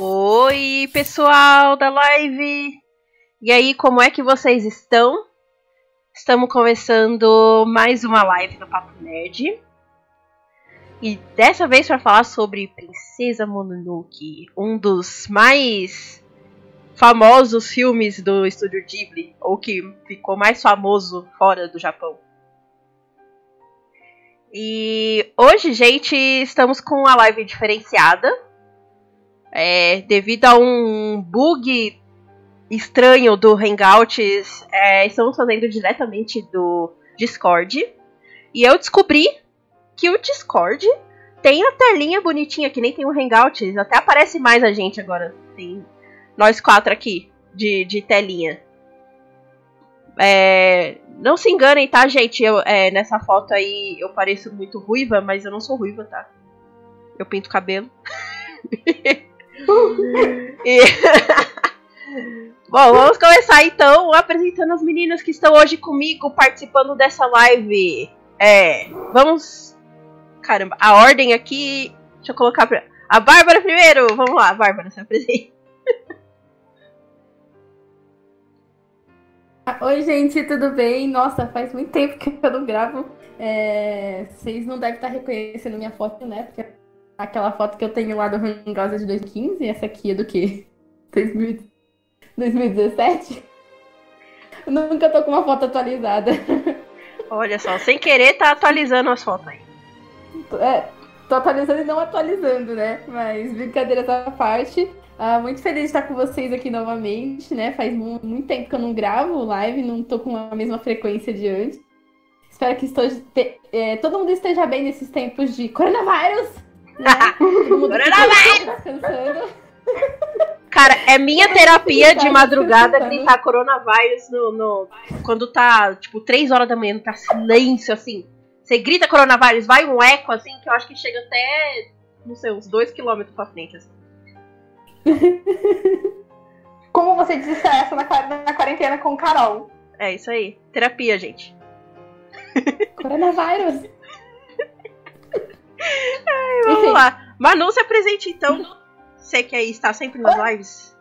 Oi, pessoal da live! E aí, como é que vocês estão? Estamos começando mais uma live do Papo Nerd. E dessa vez para falar sobre Princesa Mononoke, um dos mais famosos filmes do estúdio Ghibli, ou que ficou mais famoso fora do Japão. E hoje, gente, estamos com uma live diferenciada é, devido a um bug estranho do Hangouts, é, estamos fazendo diretamente do Discord. E eu descobri que o Discord tem a telinha bonitinha, que nem tem o Hangouts. Até aparece mais a gente agora. Tem nós quatro aqui, de, de telinha. É, não se enganem, tá, gente? Eu, é, nessa foto aí eu pareço muito ruiva, mas eu não sou ruiva, tá? Eu pinto cabelo. e... Bom, vamos começar então apresentando as meninas que estão hoje comigo participando dessa live. É, vamos. Caramba, a ordem aqui. Deixa eu colocar pra. A Bárbara primeiro! Vamos lá, Bárbara, se apresente. Oi, gente, tudo bem? Nossa, faz muito tempo que eu não gravo. É... Vocês não devem estar reconhecendo minha foto, né? Porque aquela foto que eu tenho lá do Rangosa de 2015, essa aqui é do quê? 2017? Eu nunca tô com uma foto atualizada. Olha só, sem querer tá atualizando as fotos aí. É, tô atualizando e não atualizando, né? Mas brincadeira à parte. Ah, muito feliz de estar com vocês aqui novamente, né? Faz muito tempo que eu não gravo live, não tô com a mesma frequência de antes. Espero que esteja, é, todo mundo esteja bem nesses tempos de coronavírus. Né? coronavírus! Cara, é minha terapia de madrugada gritar coronavírus no, no, quando tá, tipo, 3 horas da manhã, tá silêncio, assim. Você grita coronavírus, vai um eco, assim, que eu acho que chega até, não sei, uns 2 km pra frente, assim. Como você desestressa na, na quarentena com Carol. É isso aí. Terapia, gente. Coronavírus. Ai, vamos Enfim. lá. Manu, se apresente então. Você que aí está sempre nas oi. lives.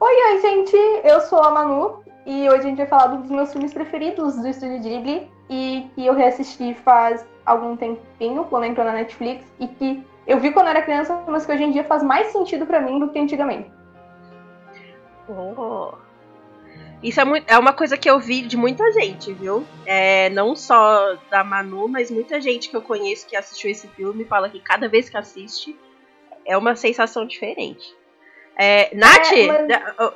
Oi, oi, gente. Eu sou a Manu e hoje a gente vai falar dos meus filmes preferidos do Estúdio Ghibli e que eu reassisti faz algum tempinho, quando entrou na Netflix, e que eu vi quando era criança, mas que hoje em dia faz mais sentido para mim do que antigamente. Oh. Isso é, muito, é uma coisa que eu vi de muita gente, viu? É, não só da Manu, mas muita gente que eu conheço que assistiu esse filme fala que cada vez que assiste é uma sensação diferente. É, Nath, é, mas... oh,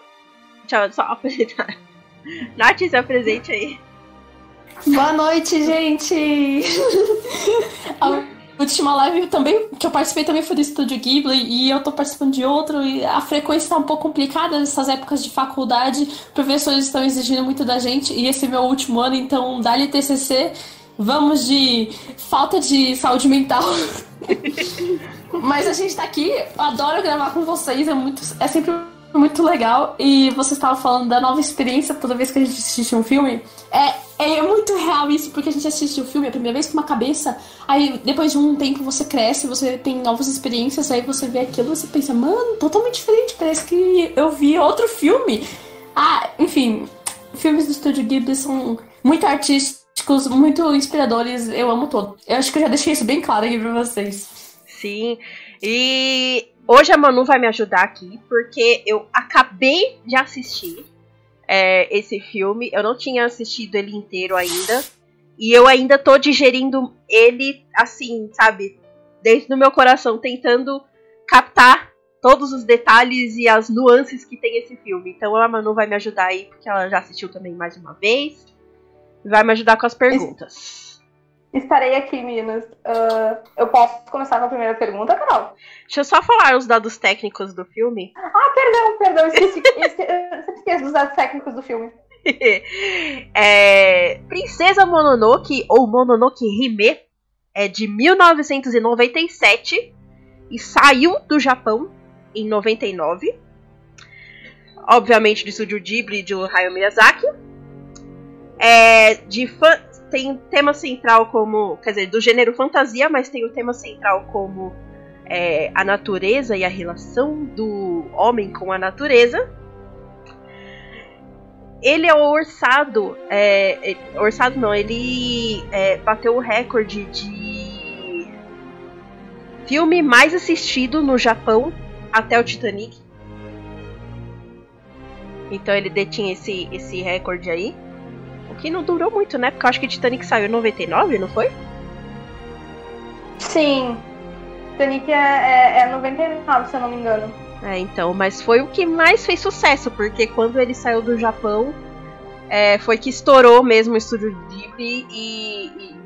deixa eu só apresentar. Nath, se apresente aí. Boa noite, gente! última live também, que eu participei também foi do Estúdio Ghibli e eu tô participando de outro e a frequência tá um pouco complicada nessas épocas de faculdade, professores estão exigindo muito da gente e esse é meu último ano, então dá-lhe TCC, vamos de falta de saúde mental. Mas a gente tá aqui, eu adoro gravar com vocês, é muito é sempre muito legal. E você estava falando da nova experiência toda vez que a gente assiste um filme. É, é muito real isso, porque a gente assiste o filme a primeira vez com uma cabeça, aí depois de um tempo você cresce, você tem novas experiências, aí você vê aquilo e você pensa, mano, totalmente diferente, parece que eu vi outro filme. Ah, enfim, filmes do Estúdio Ghibli são muito artísticos, muito inspiradores, eu amo todo. Eu acho que eu já deixei isso bem claro aqui pra vocês. Sim, e Hoje a Manu vai me ajudar aqui, porque eu acabei de assistir é, esse filme. Eu não tinha assistido ele inteiro ainda. E eu ainda tô digerindo ele, assim, sabe? Dentro do meu coração, tentando captar todos os detalhes e as nuances que tem esse filme. Então a Manu vai me ajudar aí, porque ela já assistiu também mais uma vez. Vai me ajudar com as perguntas. Estarei aqui, meninas. Uh, eu posso começar com a primeira pergunta, Carol? Deixa eu só falar os dados técnicos do filme. Ah, perdão, perdão. Esqueci, esqueci, esqueci dos dados técnicos do filme. é, Princesa Mononoke, ou Mononoke Hime, é de 1997 e saiu do Japão em 99. Obviamente, de Studio Ghibli de Hayao Miyazaki. É de fã, tem tema central como. Quer dizer, do gênero fantasia, mas tem o tema central como é, a natureza e a relação do homem com a natureza. Ele é o orçado, é, é, orçado não, ele é, bateu o recorde de filme mais assistido no Japão até o Titanic. Então ele detinha esse, esse recorde aí. Que não durou muito, né? Porque eu acho que Titanic saiu em 99, não foi? Sim. Titanic é, é, é 99, se eu não me engano. É, então, mas foi o que mais fez sucesso, porque quando ele saiu do Japão, é, foi que estourou mesmo o estúdio Ghibli e, e,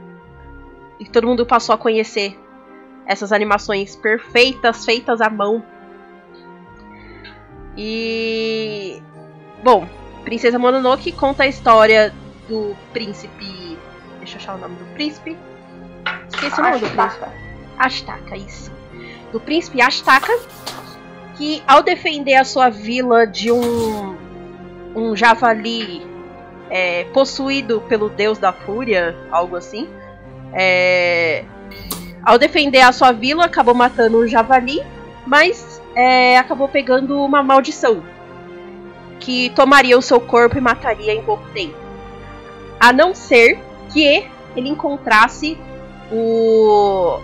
e todo mundo passou a conhecer essas animações perfeitas, feitas à mão. E. Bom, Princesa Mononoke conta a história do príncipe. Deixa eu achar o nome do príncipe. Esqueci o nome do príncipe. Ashtaka, isso. Do príncipe Ashtaka, que ao defender a sua vila de um, um javali é, possuído pelo deus da fúria, algo assim, é, ao defender a sua vila, acabou matando o javali, mas é, acabou pegando uma maldição que tomaria o seu corpo e mataria em pouco tempo. A não ser que ele encontrasse o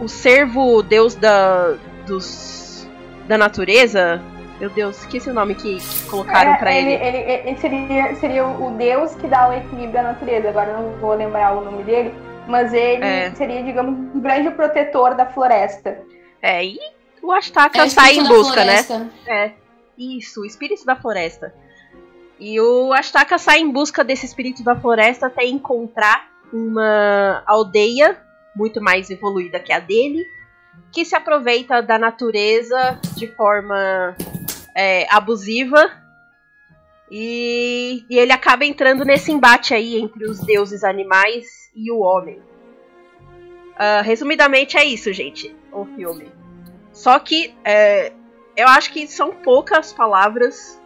o servo deus da dos da natureza. Meu Deus, esqueci o nome que colocaram é, para ele. Ele, ele, ele seria, seria o deus que dá o equilíbrio à natureza. Agora eu não vou lembrar o nome dele, mas ele é. seria, digamos, um grande protetor da floresta. É, e o Astaka é, sai em busca, né? É. Isso, o espírito da floresta. E o Astaka sai em busca desse espírito da floresta até encontrar uma aldeia muito mais evoluída que a dele, que se aproveita da natureza de forma é, abusiva. E, e, ele acaba entrando nesse embate aí entre os deuses animais e o homem. Uh, resumidamente é isso, gente, o filme. Só que é, eu acho que são poucas palavras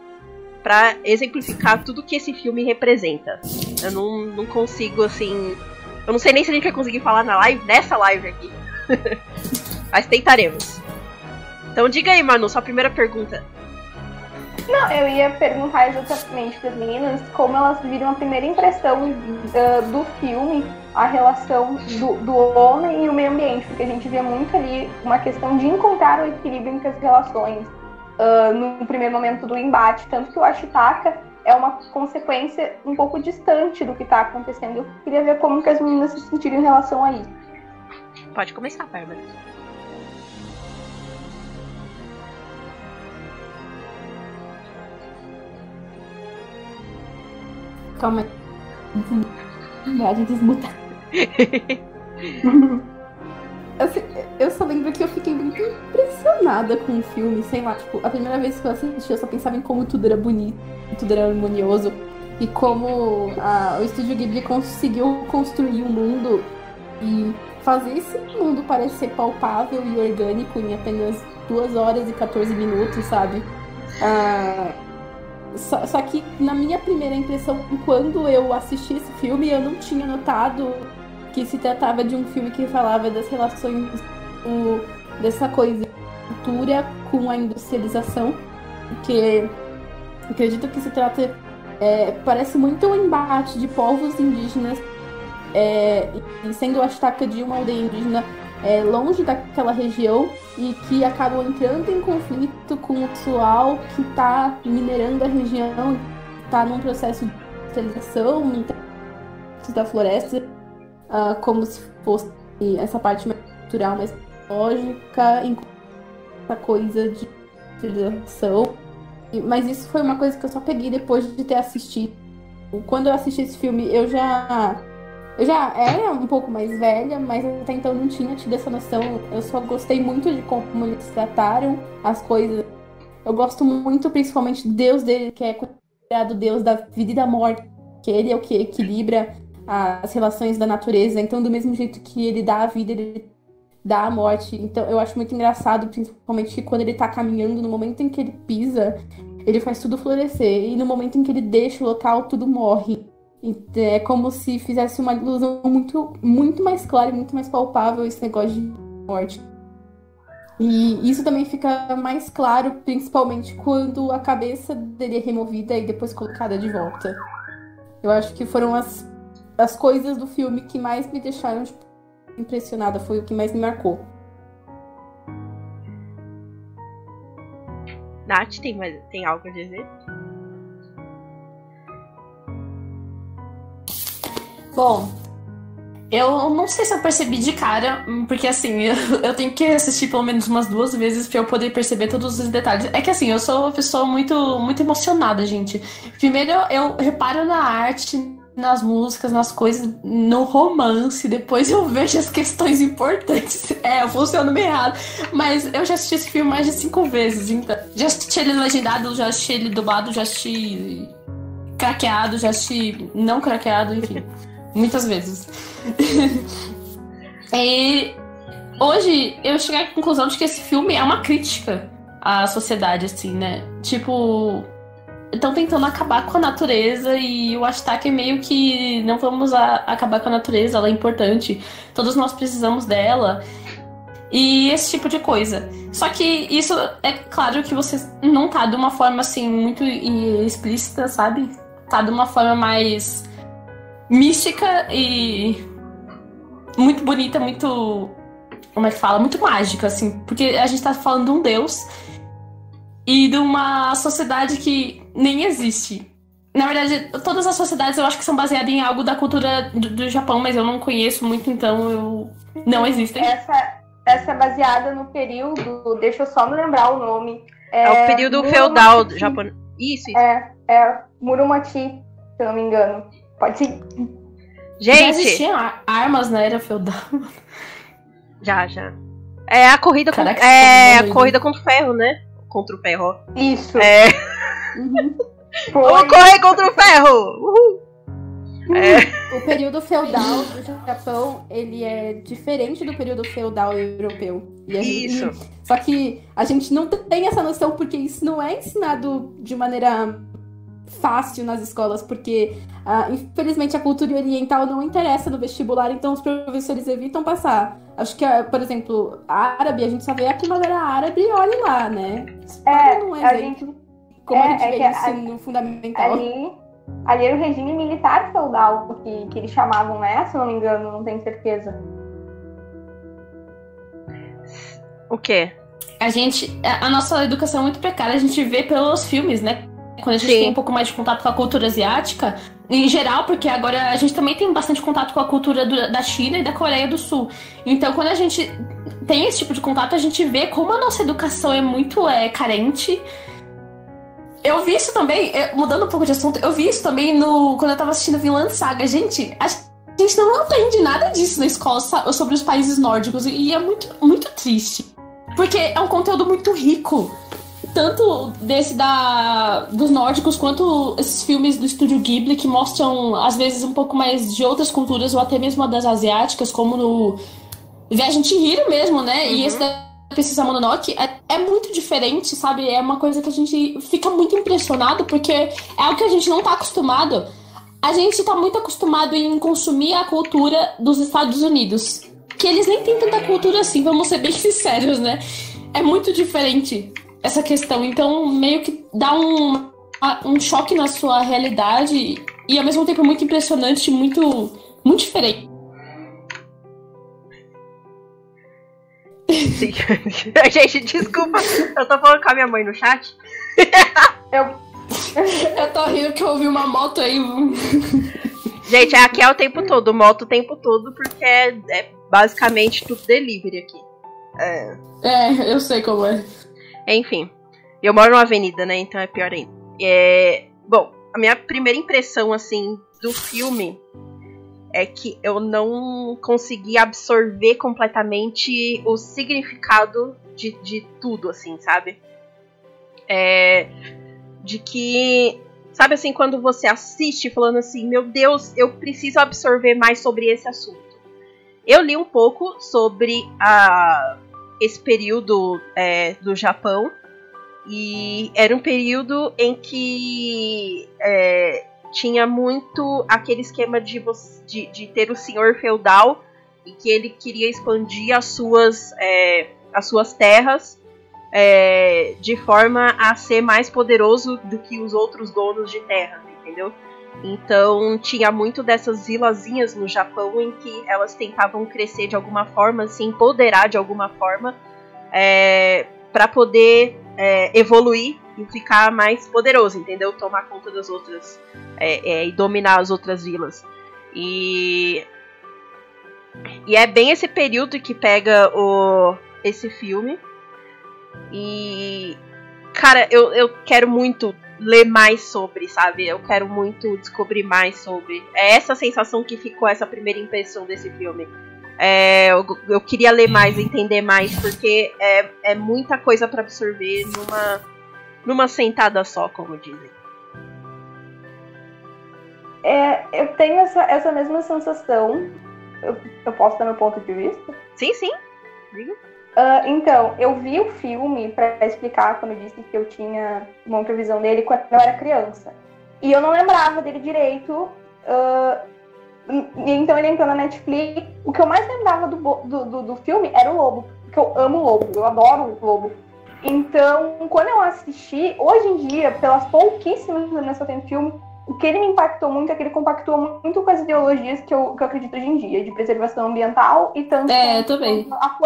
para exemplificar tudo que esse filme representa. Eu não, não consigo, assim, eu não sei nem se a gente vai conseguir falar na live, nessa live aqui. Mas tentaremos. Então diga aí, Manu, sua primeira pergunta. Não, eu ia perguntar exatamente para as meninas como elas viram a primeira impressão uh, do filme, a relação do, do, homem e o meio ambiente, porque a gente vê muito ali uma questão de encontrar o equilíbrio entre as relações uh, no primeiro momento do embate, tanto que o Ashitaka é uma consequência um pouco distante do que está acontecendo. Eu queria ver como que as meninas se sentiram em relação a isso. Pode começar, Bárbara. Calma aí. A gente desmuta. Assim, eu só lembro que eu fiquei muito impressionada com o filme, sei lá, tipo, a primeira vez que eu assisti eu só pensava em como tudo era bonito, tudo era harmonioso e como a, o Estúdio Ghibli conseguiu construir um mundo e fazer esse mundo parecer palpável e orgânico em apenas 2 horas e 14 minutos, sabe? Ah, só, só, que na minha primeira impressão, quando eu assisti esse filme, eu não tinha notado que se tratava de um filme que falava das relações o, dessa coisa cultura com a industrialização, que acredito que se trata é, parece muito um embate de povos indígenas é, e sendo a estaca de uma aldeia indígena é, longe daquela região e que acabam entrando em conflito com o pessoal que está minerando a região, está num processo de industrialização da floresta, uh, como se fosse essa parte mais cultural, mais lógica, essa coisa de industrialização. Mas isso foi uma coisa que eu só peguei depois de ter assistido. Quando eu assisti esse filme, eu já eu já era um pouco mais velha, mas até então não tinha tido essa noção. Eu só gostei muito de como eles trataram as coisas. Eu gosto muito, principalmente, do Deus dele, que é considerado Deus da vida e da morte. Que ele é o que equilibra as relações da natureza. Então, do mesmo jeito que ele dá a vida, ele dá a morte. Então, eu acho muito engraçado, principalmente, que quando ele tá caminhando, no momento em que ele pisa, ele faz tudo florescer. E no momento em que ele deixa o local, tudo morre. É como se fizesse uma ilusão muito, muito mais clara e muito mais palpável esse negócio de morte. E isso também fica mais claro, principalmente quando a cabeça dele é removida e depois colocada de volta. Eu acho que foram as, as coisas do filme que mais me deixaram tipo, impressionada, foi o que mais me marcou. Nath, tem, mais, tem algo a dizer? Bom, eu não sei se eu percebi de cara, porque assim, eu, eu, tenho que assistir pelo menos umas duas vezes pra eu poder perceber todos os detalhes. É que assim, eu sou uma pessoa muito, muito emocionada, gente. Primeiro eu reparo na arte, nas músicas, nas coisas, no romance, depois eu vejo as questões importantes. É, eu funciono meio errado. Mas eu já assisti esse filme mais de cinco vezes, então. Já assisti ele legendado, já assisti ele dublado, já assisti craqueado, já assisti não craqueado, enfim. Muitas vezes. e hoje eu cheguei à conclusão de que esse filme é uma crítica à sociedade, assim, né? Tipo, estão tentando acabar com a natureza e o Ashtak é meio que não vamos a, acabar com a natureza, ela é importante, todos nós precisamos dela. E esse tipo de coisa. Só que isso é claro que você não tá de uma forma assim muito explícita, sabe? Tá de uma forma mais mística e muito bonita, muito. Como é que fala? Muito mágica, assim. Porque a gente tá falando de um deus e de uma sociedade que nem existe. Na verdade, todas as sociedades eu acho que são baseadas em algo da cultura do, do Japão, mas eu não conheço muito, então eu não existem. Essa, essa é baseada no período, deixa eu só me lembrar o nome. É, é o período Muromachi. feudal japonês. Isso, isso. É, é Muromachi, se eu não me engano. Pode ser. Gente! Já existiam armas na era feudal. Já, já. É a corrida Caraca, com, é a corrida contra o ferro, né? Contra o ferro. Isso. É. Uhum. Vamos correr contra o ferro! Uhul. É. O período feudal do Japão, ele é diferente do período feudal europeu. isso. Gente, só que a gente não tem essa noção porque isso não é ensinado de maneira fácil nas escolas, porque uh, infelizmente a cultura oriental não interessa no vestibular, então os professores evitam passar. Acho que, uh, por exemplo, árabe, a gente só vê a primavera árabe e olha lá, né? é, não é a gente, como é, a gente é vê isso a, no fundamental. Ali, ali era o regime militar feudal que, que eles chamavam, né? Se não me engano, não tenho certeza. O quê? A gente. A nossa educação é muito precária, a gente vê pelos filmes, né? Quando a gente Sim. tem um pouco mais de contato com a cultura asiática, em geral, porque agora a gente também tem bastante contato com a cultura do, da China e da Coreia do Sul. Então, quando a gente tem esse tipo de contato, a gente vê como a nossa educação é muito é, carente. Eu vi isso também, mudando um pouco de assunto, eu vi isso também no quando eu tava assistindo Vinland Saga. Gente, a gente não aprende nada disso na escola sobre os países nórdicos e é muito, muito triste. Porque é um conteúdo muito rico tanto desse da dos nórdicos quanto esses filmes do estúdio Ghibli que mostram às vezes um pouco mais de outras culturas ou até mesmo das asiáticas, como no Viagem de Hiro mesmo, né? Uhum. E esse da Princesa Mononoke é, é, muito diferente, sabe? É uma coisa que a gente fica muito impressionado porque é algo que a gente não tá acostumado. A gente tá muito acostumado em consumir a cultura dos Estados Unidos. Que eles nem têm tanta cultura assim, vamos ser bem sinceros, né? É muito diferente essa questão. Então, meio que dá um, um choque na sua realidade e ao mesmo tempo muito impressionante, muito, muito diferente. Sim. Gente, desculpa, eu tô falando com a minha mãe no chat. eu... eu tô rindo que eu ouvi uma moto aí. Gente, aqui é o tempo todo, moto o tempo todo, porque é, é basicamente tudo delivery aqui. É. é, eu sei como é. Enfim. Eu moro numa avenida, né? Então é pior ainda. É, bom, a minha primeira impressão, assim, do filme é que eu não consegui absorver completamente o significado de, de tudo, assim, sabe? É, de que, sabe assim, quando você assiste falando assim, meu Deus, eu preciso absorver mais sobre esse assunto. Eu li um pouco sobre a esse período é, do Japão. E era um período em que é, tinha muito aquele esquema de, de, de, ter o senhor feudal e que ele queria expandir as suas, é, as suas terras é, de forma a ser mais poderoso do que os outros donos de terra, entendeu? Então tinha muito dessas vilazinhas no Japão em que elas tentavam crescer de alguma forma, se empoderar de alguma forma, é, para poder é, evoluir e ficar mais poderoso, entendeu? Tomar conta das outras é, é, e dominar as outras vilas. E e é bem esse período que pega o esse filme. E cara, eu, eu quero muito ler mais sobre, sabe? Eu quero muito descobrir mais sobre. É essa sensação que ficou essa primeira impressão desse filme. É, eu, eu, queria ler mais, entender mais, porque é, é muita coisa para absorver numa, numa sentada só, como dizem. É, eu tenho essa, essa mesma sensação. Eu, eu posso dar meu ponto de vista? Sim, sim. Diga. Uh, então, eu vi o filme para explicar quando eu disse que eu tinha uma previsão dele quando eu era criança. E eu não lembrava dele direito. Uh, então ele entrou na Netflix. O que eu mais lembrava do, do, do, do filme era o lobo. Porque eu amo o lobo, eu adoro o lobo. Então, quando eu assisti, hoje em dia, pelas pouquíssimas vezes que eu tenho filme, o que ele me impactou muito é que ele compactou muito com as ideologias que eu, que eu acredito hoje em dia, de preservação ambiental e tanto é, também. A,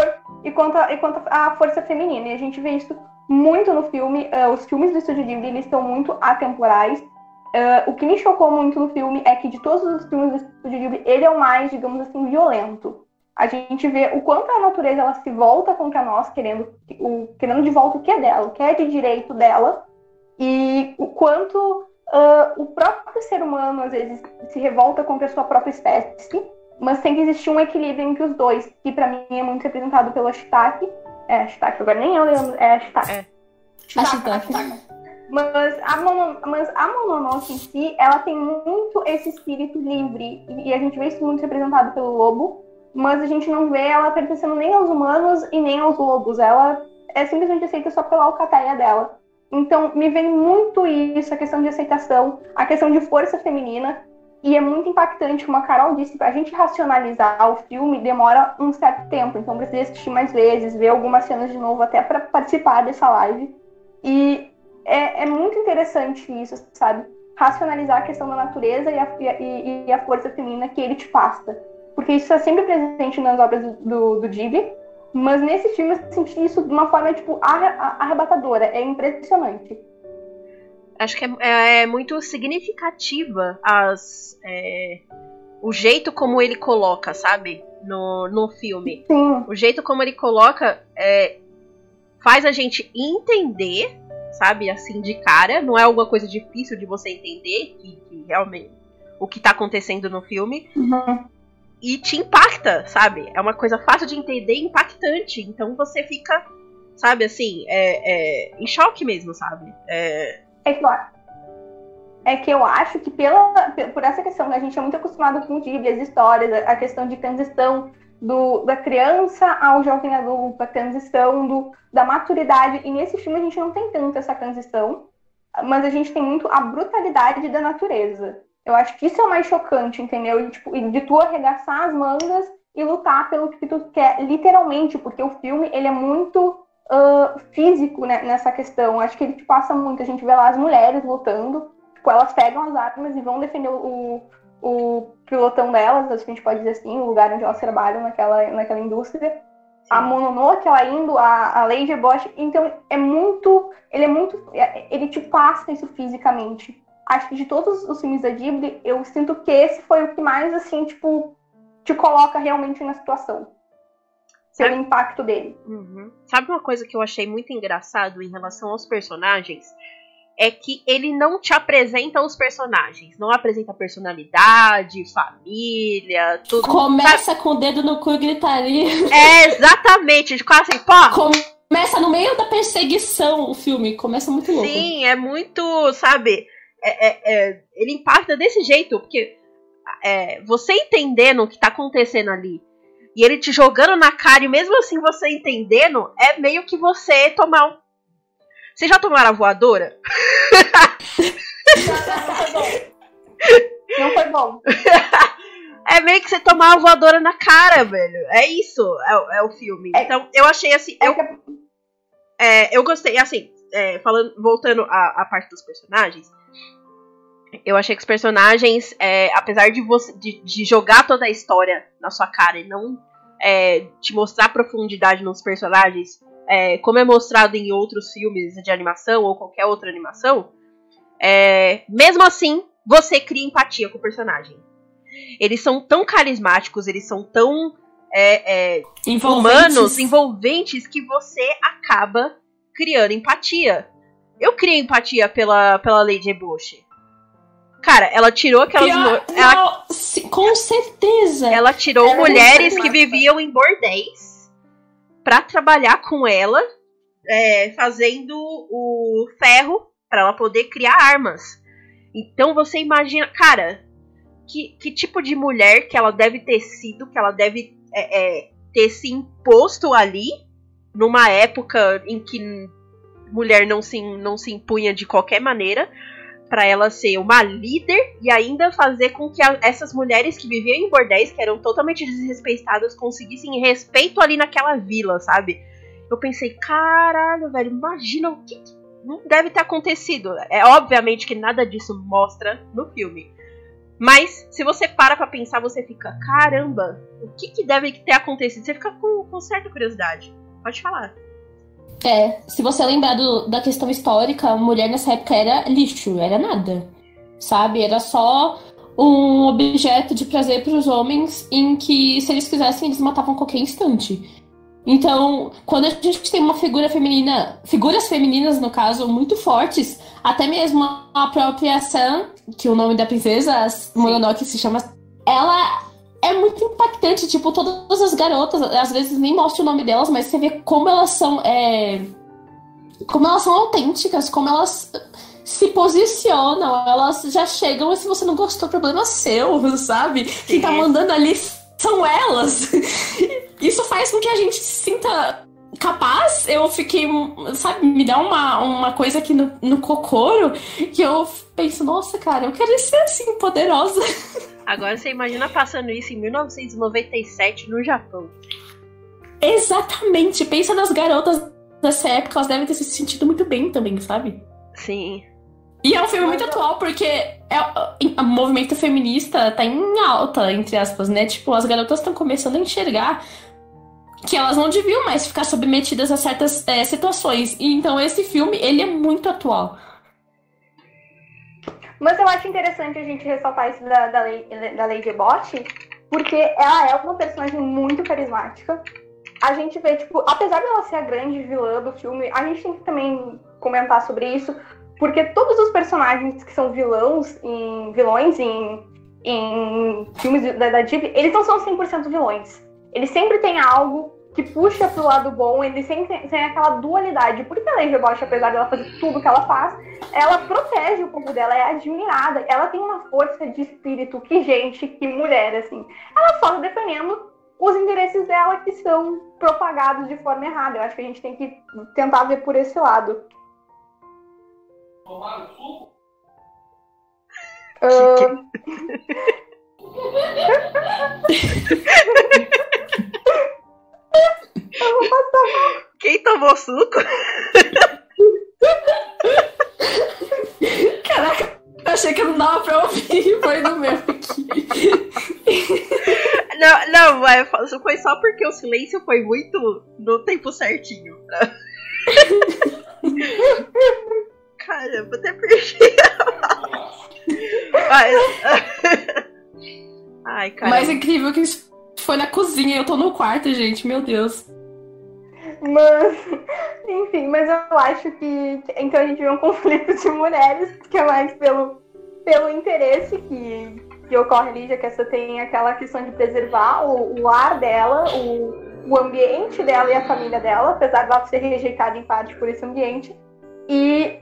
e quanto a, e quanto a força feminina. E a gente vê isso muito no filme. Uh, os filmes do Estúdio Ghibli eles estão muito atemporais. Uh, o que me chocou muito no filme é que de todos os filmes do Estúdio Ghibli, ele é o mais, digamos assim, violento. A gente vê o quanto a natureza ela se volta contra nós, querendo, o, querendo de volta o que é dela, o que é de direito dela, e o quanto uh, o próprio ser humano, às vezes, se revolta contra a sua própria espécie, mas tem que existir um equilíbrio entre os dois, que para mim é muito representado pelo Ashitaki. É, Ashitaki, agora nem eu lembro, é Ashitaki. É. Mas a, Mono, mas a Mononoke em si, ela tem muito esse espírito livre, e a gente vê isso muito representado pelo lobo, mas a gente não vê ela pertencendo nem aos humanos e nem aos lobos. Ela é simplesmente aceita só pela alcateia dela. Então, me vem muito isso, a questão de aceitação, a questão de força feminina, e é muito impactante, como a Carol disse, para a gente racionalizar o filme demora um certo tempo, então precisa assistir mais vezes, ver algumas cenas de novo até para participar dessa live. E é, é, muito interessante isso, sabe? Racionalizar a questão da natureza e a, e, e a força feminina que ele te passa. Porque isso é sempre presente nas obras do, do, mas nesse filme eu senti isso de uma forma, tipo, arrebatadora. É impressionante acho que é, é, é muito significativa as, é, o jeito como ele coloca, sabe? No, no filme. Sim. O jeito como ele coloca é, faz a gente entender, sabe? Assim, de cara. Não é alguma coisa difícil de você entender que, que realmente o que tá acontecendo no filme. Uhum. E te impacta, sabe? É uma coisa fácil de entender e impactante. Então você fica, sabe, assim, é, é, em choque mesmo, sabe? É, é que, é que eu acho que pela, por essa questão, né, a gente é muito acostumado com as histórias, a questão de transição do, da criança ao jovem adulto, a transição do, da maturidade. E nesse filme a gente não tem tanto essa transição, mas a gente tem muito a brutalidade da natureza. Eu acho que isso é o mais chocante, entendeu? E, tipo, de tu arregaçar as mangas e lutar pelo que tu quer, literalmente, porque o filme ele é muito uh, físico né, nessa questão. Acho que ele te passa muito. A gente vê lá as mulheres lutando, tipo, elas pegam as armas e vão defender o, o pilotão delas, acho que a gente pode dizer assim, o lugar onde elas trabalham naquela, naquela indústria. Sim. A Mononoke, ela indo, a, a Lady Bosch. Então, é muito. Ele é muito. É, ele te passa isso fisicamente. Acho que de todos os filmes da Ghibli, eu sinto que esse foi o que mais, assim, tipo, te coloca realmente na situação pelo Sabe? impacto dele. Uhum. Sabe uma coisa que eu achei muito engraçado em relação aos personagens? É que ele não te apresenta os personagens. Não apresenta personalidade, família, tudo. Começa Sabe? com o dedo no cu e gritaria. É, exatamente. Quase assim, pô. Começa no meio da perseguição o filme. Começa muito louco. Sim, é muito, sabe? É, é, é, ele impacta desse jeito, porque é, você entendendo o que tá acontecendo ali e ele te jogando na cara, e mesmo assim você entendendo, é meio que você tomar um. Vocês já tomaram a voadora? Não foi bom. Não foi bom. É meio que você tomar uma voadora na cara, velho. É isso, é, é o filme. É. Então, eu achei assim. É Eu, que- é, eu gostei, assim, é, falando, voltando à, à parte dos personagens. Eu achei que os personagens, é, apesar de você de, de jogar toda a história na sua cara e não é, te mostrar profundidade nos personagens, é, como é mostrado em outros filmes de animação ou qualquer outra animação, é, mesmo assim, você cria empatia com o personagem. Eles são tão carismáticos, eles são tão é, é, Envolventes. humanos, envolventes, que você acaba criando empatia. Eu criei empatia pela, pela Lady Bush. Cara, ela tirou aquelas. Pior- ela, não, com certeza. ela tirou Ela é mulheres que viviam em bordéis pra trabalhar com ela, é, fazendo o ferro pra ela poder criar armas. Então você imagina, cara, que, que tipo de mulher que ela deve ter sido, que ela deve é, é, ter se imposto ali, numa época em que mulher não se, não se impunha de qualquer maneira, pra ela ser uma líder e ainda fazer com que a- essas mulheres que viviam em bordéis, que eram totalmente desrespeitadas, conseguissem respeito ali naquela vila, sabe? Eu pensei, caralho, velho, imagina o que, que não deve ter acontecido. É obviamente que nada disso mostra no filme. Mas, se você para pra pensar, você fica, caramba, o que, que deve ter acontecido? Você fica com, com certa curiosidade. Pode falar. É, se você lembrar do- da questão histórica, a mulher nessa época era lixo, era nada. Sabe? Era só um objeto de prazer para os homens em que, se eles quisessem, eles matavam qualquer instante. Então, quando a gente tem uma figura feminina, figuras femininas, no caso, muito fortes, até mesmo a própria Sam, que o nome da princesa, Mononoke se chama, ela é muito impactante, tipo, todas as garotas, às vezes nem mostra o nome delas, mas você vê como elas são. é, como elas são autênticas, como elas se posicionam, elas já chegam e se você não gostou, problema seu, sabe? Quem tá mandando ali são elas. Isso faz com que a gente se sinta capaz. Eu fiquei, sabe, me dá uma, uma coisa aqui no, no cocoro que eu penso, nossa, cara, eu quero ser assim, poderosa. Agora você imagina passando isso em 1997 no Japão. Exatamente. Pensa nas garotas dessa época, elas devem ter se sentido muito bem também, sabe? Sim. E é um filme muito atual, porque é, o movimento feminista tá em alta, entre aspas, né? Tipo, as garotas estão começando a enxergar que elas não deviam mais ficar submetidas a certas é, situações. E então esse filme, ele é muito atual. Mas eu acho interessante a gente ressaltar isso da, da, da Lady Bot, porque ela é uma personagem muito carismática. A gente vê, tipo, apesar dela ser a grande vilã do filme, a gente tem que também comentar sobre isso, porque todos os personagens que são vilões em vilões em, em filmes da, da Disney, eles não são 100% vilões. Eles sempre têm algo que puxa pro lado bom, eles sempre têm aquela dualidade. Por que a Lady Bosch, apesar dela fazer tudo que ela faz, ela protege o povo dela, é admirada. Ela tem uma força de espírito que gente, que mulher, assim. Ela só tá defendendo os interesses dela que são propagados de forma errada. Eu acho que a gente tem que tentar ver por esse lado. Ah, Quem tomou suco? Caraca, eu achei que não dava pra ouvir, foi no meu aqui. Não, não, isso foi só porque o silêncio foi muito no tempo certinho. Caramba, até perdi a. Mas- Ai, caramba. Mais incrível que isso foi na cozinha, eu tô no quarto, gente, meu Deus. Mas, enfim, mas eu acho que então a gente vê um conflito de mulheres, que é mais pelo, pelo interesse que, que ocorre ali, já que essa tem aquela questão de preservar o, o ar dela, o, o ambiente dela e a família dela, apesar dela ser rejeitada em parte por esse ambiente. E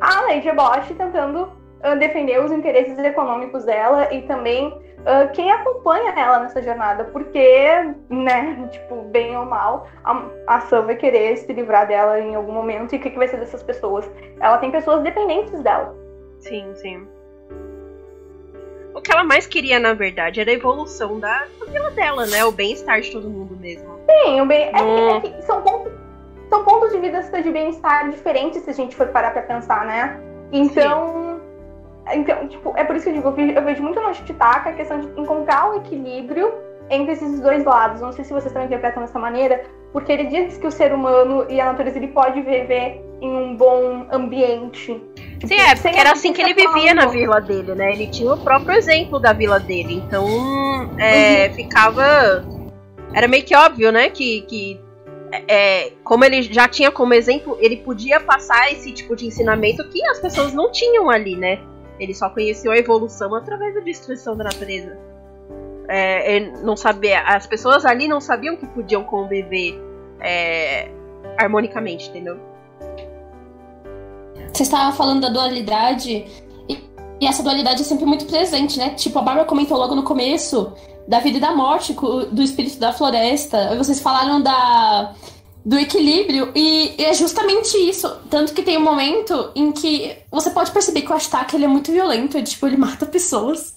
a Lady Bosch tentando ah, defender os interesses econômicos dela e também ah, quem acompanha ela nessa jornada, porque, né, tipo, bem ou mal, a, a Sam vai querer se livrar dela em algum momento e o que, que vai ser dessas pessoas? Ela tem pessoas dependentes dela. Sim, sim. o que ela mais queria, na verdade, era a evolução da vila dela, né? O bem-estar de todo mundo mesmo. Sim, o bem... é, que, é que são, pontos, são pontos de vista de bem-estar diferentes se a gente for parar pra pensar, né? Então. Sim. Então, tipo, é por isso que eu digo, eu vejo, eu vejo muito no Chitaka a questão de encontrar o equilíbrio entre esses dois lados. Não sei se vocês estão interpretando dessa maneira, porque ele diz que o ser humano e a natureza ele pode viver em um bom ambiente. Sim, é, porque era assim que ele vivia na vila dele, né? Ele tinha o próprio exemplo da vila dele. Então, é, uhum. ficava. Era meio que óbvio, né? Que, que é, como ele já tinha como exemplo, ele podia passar esse tipo de ensinamento que as pessoas não tinham ali, né? Ele só conheceu a evolução através da destruição da natureza. É, não sabia, as pessoas ali não sabiam que podiam conviver é, harmonicamente, entendeu? Você estava falando da dualidade e, e, essa dualidade é sempre muito presente, né? Tipo, a Bárbara comentou logo no começo da vida e da morte, do espírito da floresta. Vocês falaram da do equilíbrio e, e é justamente isso. Tanto que tem um momento em que você pode perceber que o Ashtak ele é muito violento, ele, tipo, ele mata pessoas.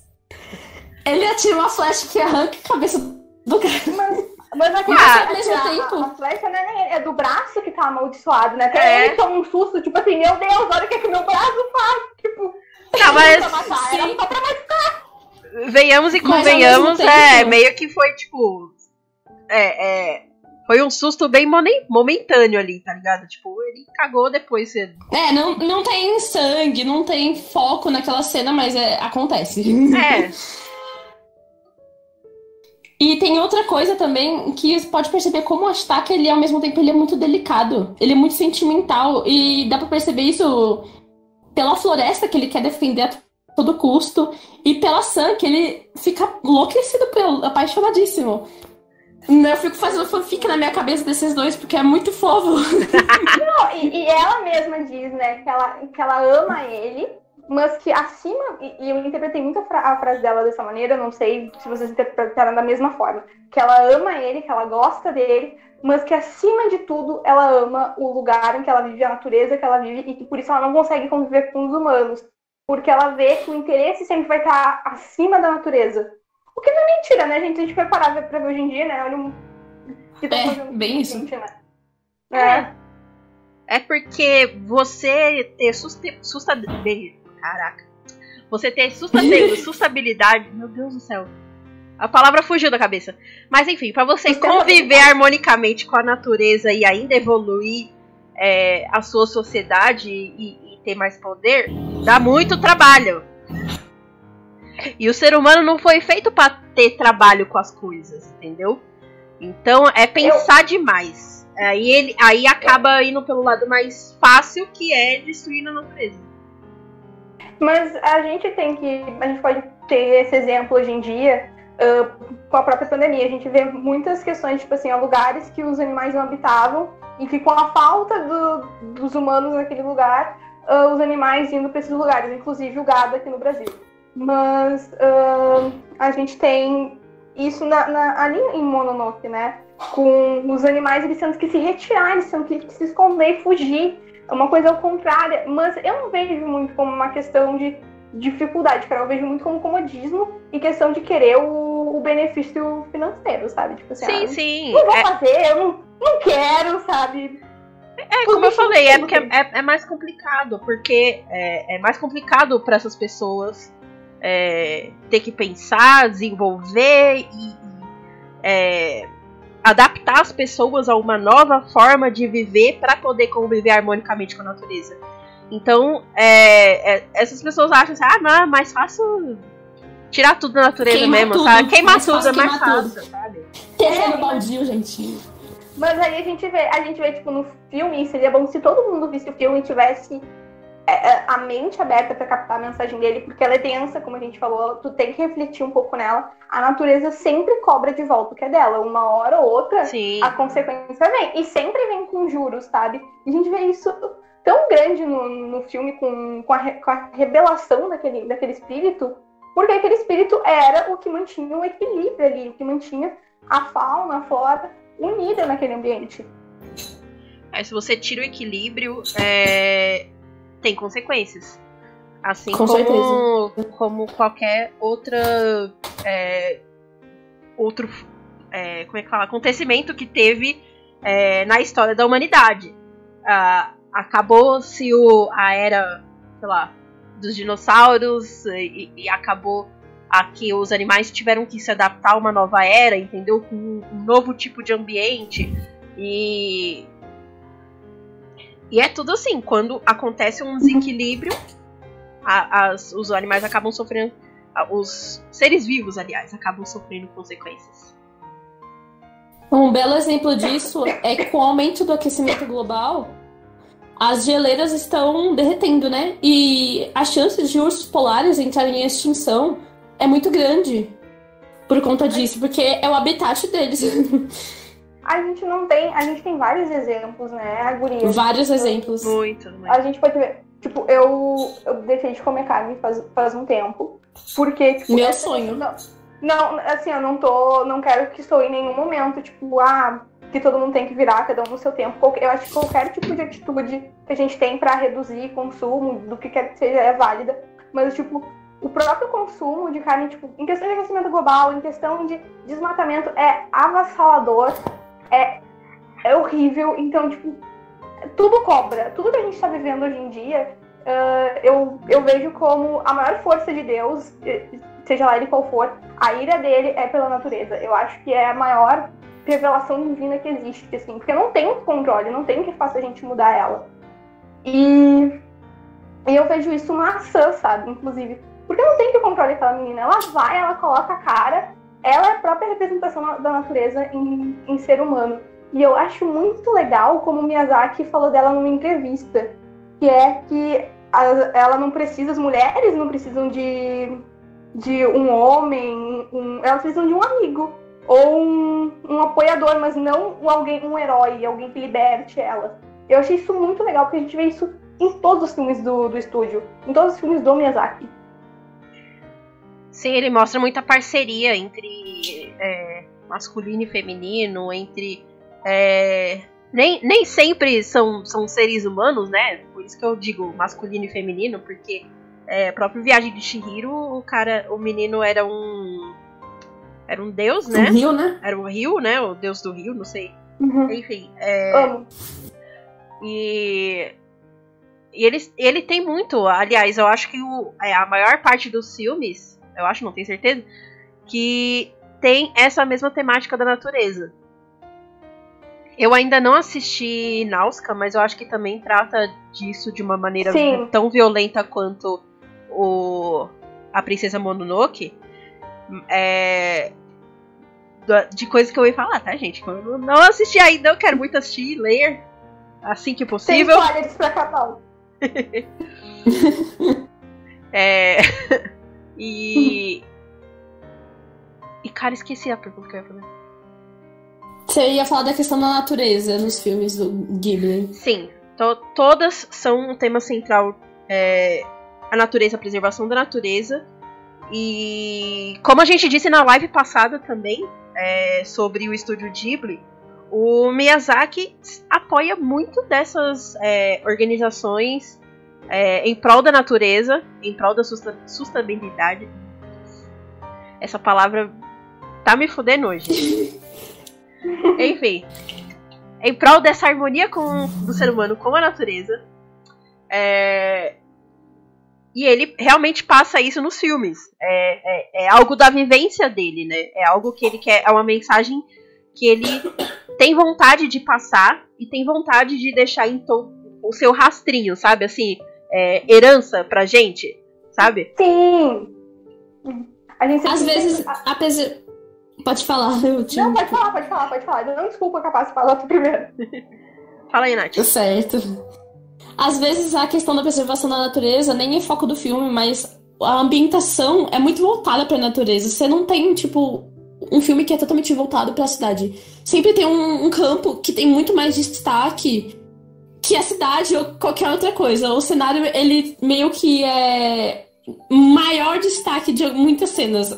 Ele atira uma flecha que arranca a cabeça do cara. Mas, mas aqui, ah, ao mesmo a, tempo. A, a flecha né, é do braço que tá amaldiçoado, né? Até é. ele toma um susto, tipo assim, meu Deus, olha o que, é que meu braço faz. Tipo, não, mas. Matar, sim. Era pra Venhamos e convenhamos, é, meio que foi, tipo. É, é, foi um susto bem momentâneo ali, tá ligado? Tipo, ele cagou depois cedo. É, não, não tem sangue, não tem foco naquela cena, mas é, acontece. É. E tem outra coisa também que você pode perceber como o Ashtak, ele ao mesmo tempo ele é muito delicado. Ele é muito sentimental e dá para perceber isso pela floresta que ele quer defender a todo custo e pela Sam que ele fica enlouquecido, pelo, apaixonadíssimo. Eu fico fazendo fanfic na minha cabeça desses dois porque é muito fofo. Não, e, e ela mesma diz, né, que ela, que ela ama ele mas que acima, e eu interpretei muito a, frase dela dessa maneira, não sei se vocês interpretaram da mesma forma, que ela ama ele, que ela gosta dele, mas que acima de tudo ela ama o lugar em que ela vive, a natureza que ela vive, e que por isso ela não consegue conviver com os humanos, porque ela vê que o interesse sempre vai estar acima da natureza. O que não é mentira, né, gente? A gente parar pra ver hoje em dia, né? Olha um... Que tá é, bem isso. Gente, né? É. é. É porque você ter sustentabilidade Caraca. Você ter sustentabilidade. Meu Deus do céu. A palavra fugiu da cabeça. Mas enfim, para você conviver harmonicamente com a natureza e ainda evoluir é, a sua sociedade e, e ter mais poder, dá muito trabalho. E o ser humano não foi feito para ter trabalho com as coisas, entendeu? Então é pensar Eu... demais. Aí ele aí acaba indo pelo lado mais fácil, que é destruir a natureza. Mas a gente tem que. A gente pode ter esse exemplo hoje em dia uh, com a própria pandemia. A gente vê muitas questões, tipo assim, lugares que os animais não habitavam e que com a falta do, dos humanos naquele lugar, uh, os animais indo para esses lugares, inclusive o gado aqui no Brasil. Mas uh, a gente tem isso na, na, ali em Mononoke, né? Com os animais eles tendo que se retirar, eles tendo que se esconder e fugir é uma coisa ao contrário, mas eu não vejo muito como uma questão de dificuldade, cara. Eu vejo muito como comodismo e questão de querer o, o benefício financeiro, sabe? Tipo assim, sim, ah, sim. Não vou é... fazer, eu não, não quero, sabe? É, como eu falei, é porque é, é, mais complicado, porque é, é mais complicado para essas pessoas é, ter que pensar, desenvolver e, é, adaptar as pessoas a uma nova forma de viver para poder conviver harmonicamente com a natureza. Então, é, é, essas pessoas acham assim, ah, não, é mais fácil tirar tudo da natureza queimar mesmo, tudo. sabe? Queimar tudo é mais fácil, sabe? Terreno é, baldio, gente. Mas aí a gente vê, a gente vê, tipo, no filme, seria bom se todo mundo visse o filme e tivesse a mente aberta para captar a mensagem dele, porque ela é densa, como a gente falou, tu tem que refletir um pouco nela. A natureza sempre cobra de volta o que é dela. Uma hora ou outra, Sim. a consequência vem. E sempre vem com juros, sabe? E a gente vê isso tão grande no, no filme com, com, a, com a revelação daquele, daquele espírito, porque aquele espírito era o que mantinha o equilíbrio ali, o que mantinha a fauna, a flora unida naquele ambiente. É, se você tira o equilíbrio, é, tem consequências. Assim Com como, como qualquer outra. É, outro. É, como é que fala? Acontecimento que teve é, na história da humanidade. Ah, Acabou-se a era, sei lá, dos dinossauros e, e acabou aqui os animais tiveram que se adaptar a uma nova era, entendeu? Com um novo tipo de ambiente. E. E é tudo assim, quando acontece um desequilíbrio, a, as, os animais acabam sofrendo. Os seres vivos, aliás, acabam sofrendo consequências. Um belo exemplo disso é que com o aumento do aquecimento global, as geleiras estão derretendo, né? E as chances de ursos polares entrarem em extinção é muito grande por conta disso, porque é o habitat deles. A gente não tem. A gente tem vários exemplos, né, Guria? Vários exemplos. Muito, muito. A gente pode ver. Tipo, eu, eu deixei de comer carne faz, faz um tempo. Porque, tipo. Meu essa- sonho. Não, não, assim, eu não tô. Não quero que estou em nenhum momento, tipo, ah, que todo mundo tem que virar, cada um no seu tempo. Qualquer- Eu acho que qualquer tipo de atitude que a gente tem pra reduzir consumo, do que quer que seja, é válida. Mas, tipo, o próprio consumo de carne, tipo, em questão de aquecimento global, em questão de desmatamento, é avassalador, é, é horrível. Então, tipo, tudo cobra. Tudo que a gente tá vivendo hoje em dia, ah, eu, eu vejo como a maior força de Deus, seja lá ele qual for, a ira dele é pela natureza. Eu acho que é a maior revelação divina que existe, assim, porque não tem controle, não tem o que faça a gente mudar ela. E, e eu vejo isso maçã, sabe, inclusive. Porque não tem que controle aquela menina. Ela vai, ela coloca a cara, ela é a própria representação da natureza em, em ser humano. E eu acho muito legal como Miyazaki falou dela numa entrevista, que é que ela não precisa, as mulheres não precisam de, de um homem, um- elas precisam de um amigo ou um, um apoiador, mas não um alguém, um herói, alguém que liberte elas. Eu achei isso muito legal, porque a gente vê isso em todos os filmes do, do estúdio, em todos os filmes do Miyazaki. Sim, ele mostra muita parceria entre é, masculino e feminino, entre. é, nem, nem sempre são, são seres humanos, né? Por isso que eu digo masculino e feminino, porque é, a própria viagem de Shihiro, o cara, o menino era um. Era um deus, Um né? rio, né? Era o rio, né? O deus do rio, não sei. Uhum. Enfim, é, Amo. e, e ele, ele tem muito. Aliás, eu acho que o, é, a maior parte dos filmes, eu acho, não tenho certeza, que tem essa mesma temática da natureza. Eu ainda não assisti Nausicaa, mas eu acho que também trata disso de uma maneira Sim. tão violenta quanto o a Princesa Mononoke. É, de coisas que eu ia falar, tá, gente? Eu não assisti ainda, eu quero muito assistir, ler assim que possível. spoilers pra Capão. É... e. E, cara, esqueci a pergunta que eu ia fazer. Você ia falar da questão da natureza nos filmes do Ghibli. Sim, to- todas são um tema central. é, a natureza, a preservação da natureza. E como a gente disse na live passada também, é, sobre o estúdio Ghibli, o Miyazaki apoia muito dessas é, organizações é, em prol da natureza, em prol da sustentabilidade. Essa palavra tá me fudendo hoje. Enfim, em prol dessa harmonia com, do ser humano com a natureza. É, e ele realmente passa isso nos filmes. É, é, é algo da vivência dele, né? É algo que ele quer. É uma mensagem que ele tem vontade de passar e tem vontade de deixar em o seu rastrinho, sabe? Assim, é, herança pra gente, sabe? Sim. A gente Às vezes, apesar. Pode falar, eu te. Não, pode falar, pode falar, pode falar. Não desculpa capaz de falar tu primeiro. Fala aí, Nath. Certo. Às vezes a questão da preservação da natureza nem é foco do filme, mas a ambientação é muito voltada pra natureza. Você não tem, tipo, um filme que é totalmente voltado pra cidade. Sempre tem um, um campo que tem muito mais destaque que a cidade ou qualquer outra coisa. O cenário, ele meio que é maior destaque de muitas cenas.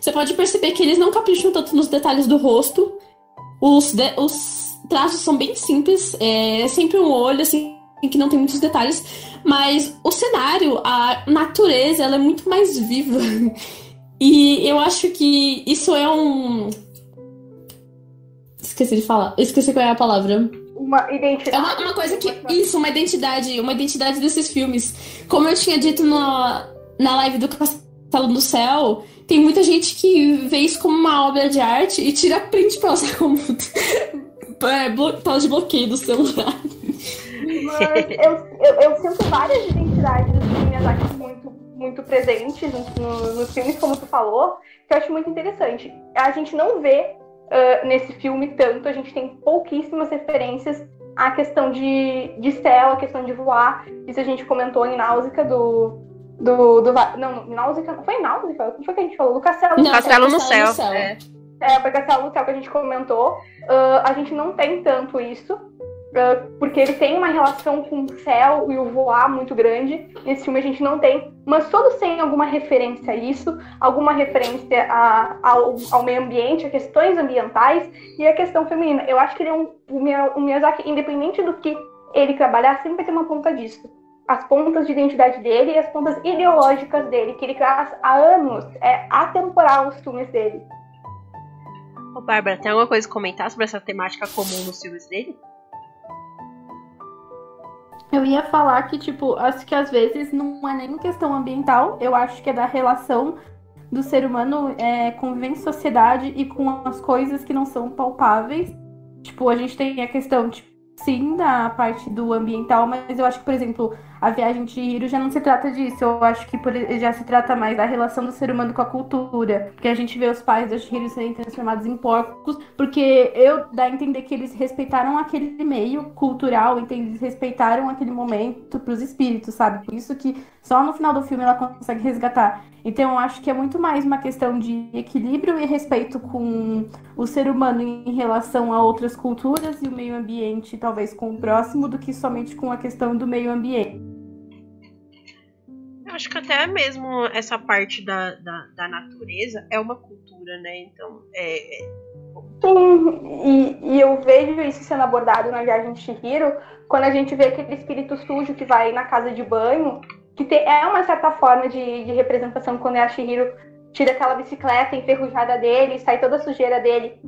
Você pode perceber que eles não capricham tanto nos detalhes do rosto. Os, de- os traços são bem simples. É sempre um olho, assim, que não tem muitos detalhes, mas o cenário, a natureza, ela é muito mais viva. E eu acho que isso é um. Esqueci de falar. Esqueci qual é a palavra. Uma identidade. É uma, uma coisa que. Isso, uma identidade. Uma identidade desses filmes. Como eu tinha dito no, na live do Castelo do Céu, tem muita gente que vê isso como uma obra de arte e tira print pra usar como é, tela de bloqueio do celular. Mas eu, eu, eu, sinto várias identidades do Miyazaki muito, muito presentes nos no filmes, como tu falou, que eu acho muito interessante. A gente não vê uh, nesse filme tanto, a gente tem pouquíssimas referências à questão de, de céu, a questão de voar. Isso a gente comentou em Náusica do, do, do. Não, Náusica. Foi Náusica? Como foi que a gente falou? Do Castelo, não, Castelo no Céu. No céu. É. é, foi Castelo no Céu que a gente comentou. Uh, a gente não tem tanto isso. Uh, porque ele tem uma relação com o céu e o voar muito grande. Nesse filme a gente não tem, mas todos têm alguma referência a isso, alguma referência a, ao, ao, meio ambiente, a questões ambientais e a questão feminina. Eu acho que ele é um, o Miyazaki, independente do que ele trabalhar, sempre tem uma ponta disso as pontas de identidade dele e as pontas ideológicas dele, que ele traz há anos. É atemporal os filmes dele. Ô, Bárbara, tem alguma coisa a comentar sobre essa temática comum nos filmes dele? Eu ia falar que, tipo, acho que às vezes não é nem questão ambiental, eu acho que é da relação do ser humano é, em sociedade e com as coisas que não são palpáveis. Tipo, a gente tem a questão, tipo, sim, da parte do ambiental, mas eu acho que, por exemplo, a viagem de Hiro já não se trata disso. Eu acho que por, já se trata mais da relação do ser humano com a cultura. Porque a gente vê os pais da Hiro serem transformados em porcos, porque eu dá a entender que eles respeitaram aquele meio cultural, entende? Eles respeitaram aquele momento pros espíritos, sabe? Por isso que só no final do filme ela consegue resgatar. Então eu acho que é muito mais uma questão de equilíbrio e respeito com o ser humano em relação a outras culturas e o meio ambiente, talvez com o próximo, do que somente com a questão do meio ambiente. Acho que até mesmo essa parte da, da, da natureza é uma cultura, né? Então, é. é Sim, e, e, eu vejo isso sendo abordado na viagem de Shihiro, quando a gente vê aquele espírito sujo que vai na casa de banho que te, é uma certa forma de, de representação quando é a Shihiro tira aquela bicicleta enferrujada dele, sai toda a sujeira dele.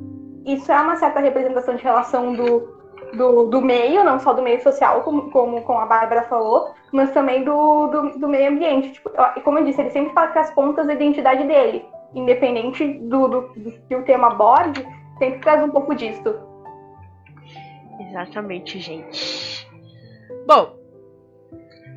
Isso é uma certa representação de relação do, do, do meio, não só do meio social, como, como, a Bárbara falou, mas também do, do, do meio ambiente. Tipo, e como eu disse, ele sempre que as pontas da identidade dele, independente do, do, do que o tema aborde, sempre traz um pouco disso. Exatamente, gente. Bom,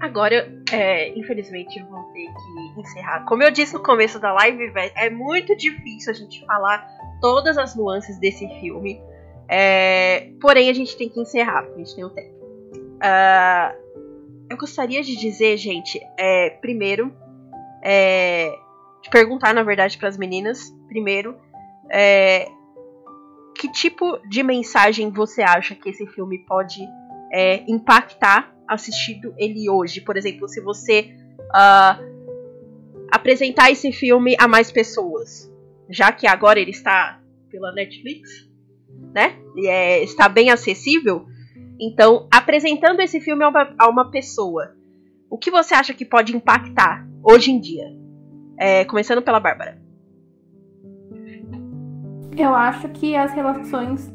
Agora, é, infelizmente, eu vou ter que encerrar. Como eu disse no começo da live, é muito difícil a gente falar todas as nuances desse filme. É, porém, a gente tem que encerrar, porque a gente tem o tempo. Uh, eu gostaria de dizer, gente, é, primeiro, é, de perguntar, na verdade, para as meninas, primeiro, é, que tipo de mensagem você acha que esse filme pode é, impactar assistido ele hoje. Por exemplo, se você uh, apresentar esse filme a mais pessoas, já que agora ele está pela Netflix, né? E é, está bem acessível. Então, apresentando esse filme a uma, a uma, pessoa, o que você acha que pode impactar hoje em dia? É, começando pela Bárbara. Eu acho que as relações.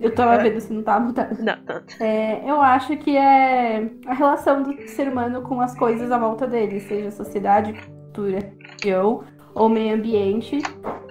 Eu tava vendo se não tava mudando. Não, tanto. É, eu acho que é a relação do ser humano com as coisas à volta dele, seja sociedade, cultura, ou meio ambiente.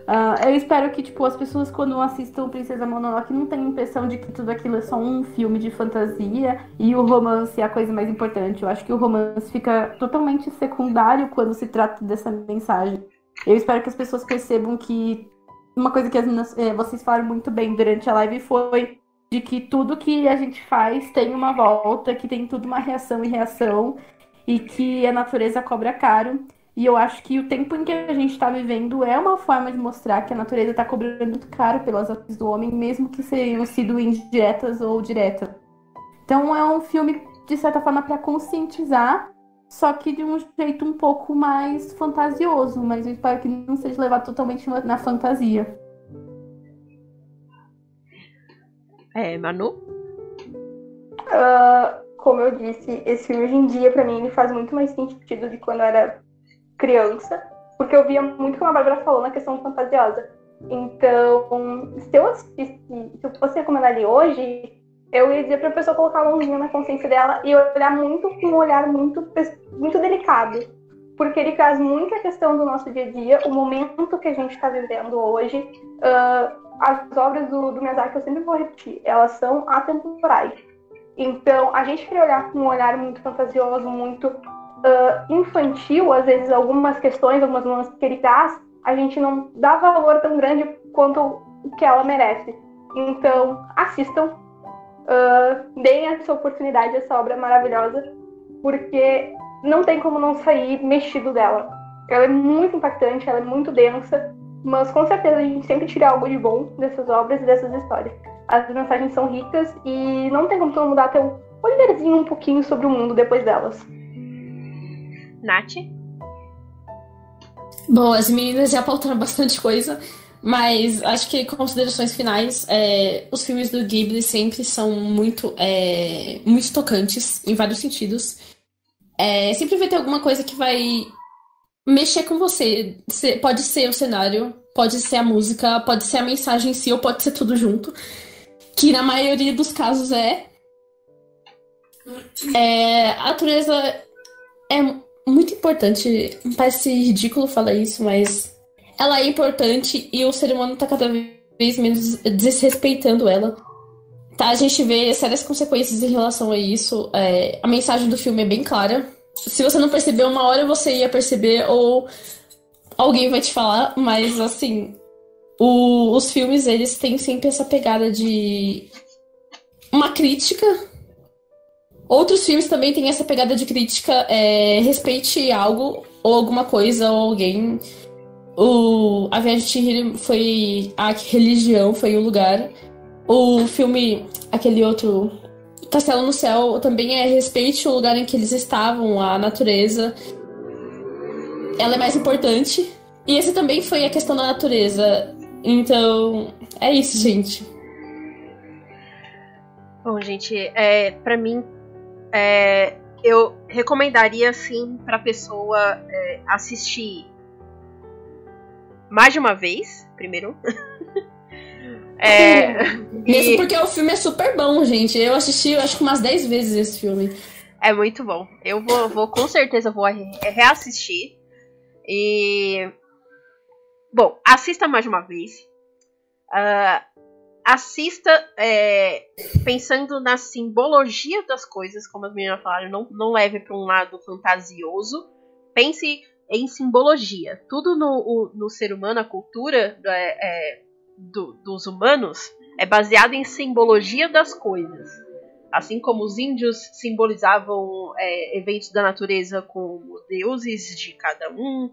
Uh, eu espero que, tipo, as pessoas quando assistam Princesa Mononoke não tenham impressão de que tudo aquilo é só um filme de fantasia e o romance é a coisa mais importante. Eu acho que o romance fica totalmente secundário quando se trata dessa mensagem. Eu espero que as pessoas percebam que uma coisa que é, vocês falaram muito bem durante a live foi de que tudo que a gente faz tem uma volta, que tem tudo uma reação e reação, e que a natureza cobra caro. E eu acho que o tempo em que a gente está vivendo é uma forma de mostrar que a natureza está cobrando muito caro pelas ações do homem, mesmo que tenham sido indiretas ou diretas. Então é um filme, de certa forma, para conscientizar só que de um jeito um pouco mais fantasioso, mas eu espero que não seja levado totalmente na fantasia. É, Manu? Uh, como eu disse, esse filme hoje em dia, para mim, ele faz muito mais sentido de quando eu era criança, porque eu via muito como a Bárbara falou na questão fantasiosa. Então, se eu assistisse, se eu fosse recomendar ele hoje, eu ia dizer pra pessoa colocar a mãozinha na consciência dela e olhar muito com um olhar muito, muito delicado. Porque ele traz muito a questão do nosso dia a dia, o momento que a gente está vivendo hoje. Uh, as obras do, do Miyazaki, eu sempre vou repetir, elas são atemporais. Então, a gente queria olhar com um olhar muito fantasioso, muito uh, infantil, às vezes algumas questões, algumas nuances que ele traz, a gente não dá valor tão grande quanto o que ela merece. Então, assistam, uh, deem essa oportunidade, essa obra maravilhosa, porque não tem como não sair mexido dela. Ela é muito impactante, ela é muito densa, mas com certeza a gente sempre tira algo de bom dessas obras e dessas histórias. As mensagens são ricas e não tem como tu mudar teu olharzinho um pouquinho sobre o mundo depois delas. Nath? Bom, as meninas já apontaram bastante coisa, mas acho que considerações finais, é, os filmes do Ghibli sempre são muito, é, muito tocantes em vários sentidos. É, sempre vai ter alguma coisa que vai mexer com você. Pode ser o cenário, pode ser a música, pode ser a mensagem em si, ou pode ser tudo junto. Que na maioria dos casos é. é a natureza é muito importante. Parece ridículo falar isso, mas ela é importante e o ser humano tá cada vez menos desrespeitando ela. Tá, a gente vê sérias consequências em relação a isso. É, a mensagem do filme é bem clara se você não percebeu uma hora, você ia perceber, ou alguém vai te falar, mas assim, o, os filmes, eles têm sempre essa pegada de uma crítica. Outros filmes também têm essa pegada de crítica, é, respeite algo, ou alguma coisa, ou alguém. O, a Viagem de Chihiro foi a religião, foi o lugar. O filme, aquele outro Castelo no Céu também é respeite o lugar em que eles estavam, a natureza. Ela é mais importante. E esse também foi a questão da natureza. Então, é isso, gente. Bom, gente, é, para mim, é, eu recomendaria sim para pessoa é, assistir mais de uma vez, primeiro. É, Mesmo e... porque o filme é super bom, gente. Eu assisti, acho que umas 10 vezes esse filme. É muito bom. Eu vou, vou com certeza vou reassistir. E. Bom, assista mais uma vez. Uh, assista é, pensando na simbologia das coisas, como as meninas falaram. Não, não leve para um lado fantasioso. Pense em simbologia. Tudo no, no ser humano, a cultura é, é do, dos humanos é baseado em simbologia das coisas. Assim como os índios simbolizavam é, eventos da natureza com deuses de cada um,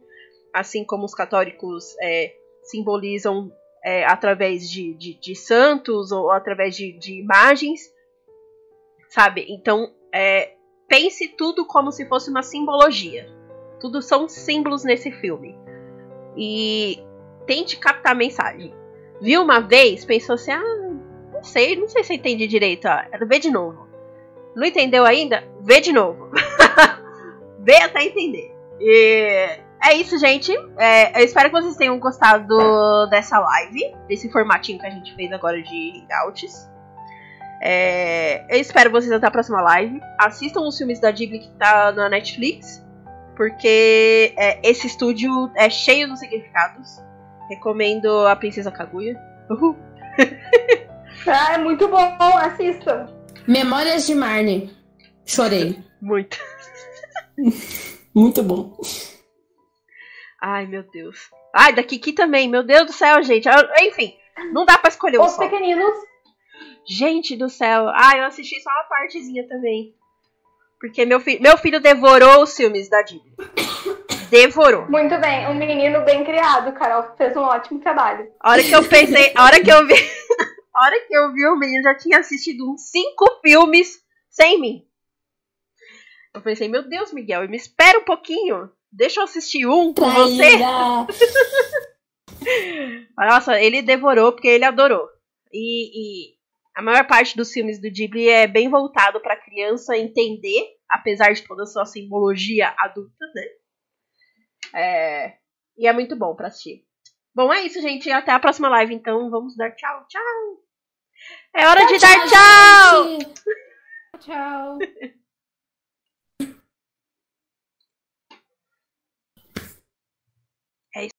assim como os católicos é, simbolizam é, através de, de, de, santos ou através de, de imagens, sabe? Então, é, pense tudo como se fosse uma simbologia. Tudo são símbolos nesse filme. E tente captar a mensagem viu uma vez, pensou assim: ah, não sei, não sei se entendi direito. Ah, vê de novo. Não entendeu ainda? Vê de novo. Vê até entender. E é isso, gente. É, eu espero que vocês tenham gostado dessa live, desse formatinho que a gente fez agora de Hangouts. É, eu espero vocês até a próxima live. Assistam os filmes da Ghibli que tá na Netflix, porque é, esse estúdio é cheio de significados. Recomendo a Princesa Kaguya. Uhul. ah, é muito bom, assistam. Memórias de Marnie. Chorei. Muito. muito bom. Ai, meu Deus. Ai, da Kiki também. Meu Deus do céu, gente. Enfim, não dá pra escolher Os pequeninos. Gente do céu. Ai, eu assisti só uma partezinha também. Porque meu, fi meu filho devorou os filmes da Disney devorou. Muito bem, um menino bem criado, Carol fez um ótimo trabalho. A hora que eu pensei, a hora que eu vi, a hora que eu vi o menino já tinha assistido uns cinco filmes sem mim. Eu pensei, meu Deus, Miguel, me espera um pouquinho. Deixa eu assistir um com você. Nossa, ele devorou porque ele adorou. E, e A maior parte dos filmes do Ghibli é bem voltado pra criança entender, apesar de toda a sua simbologia adulta, né? É, e é muito bom pra assistir. Bom, é isso, gente. Até a próxima live, então. Vamos dar tchau, tchau. É hora de dar tchau! gente. Tchau.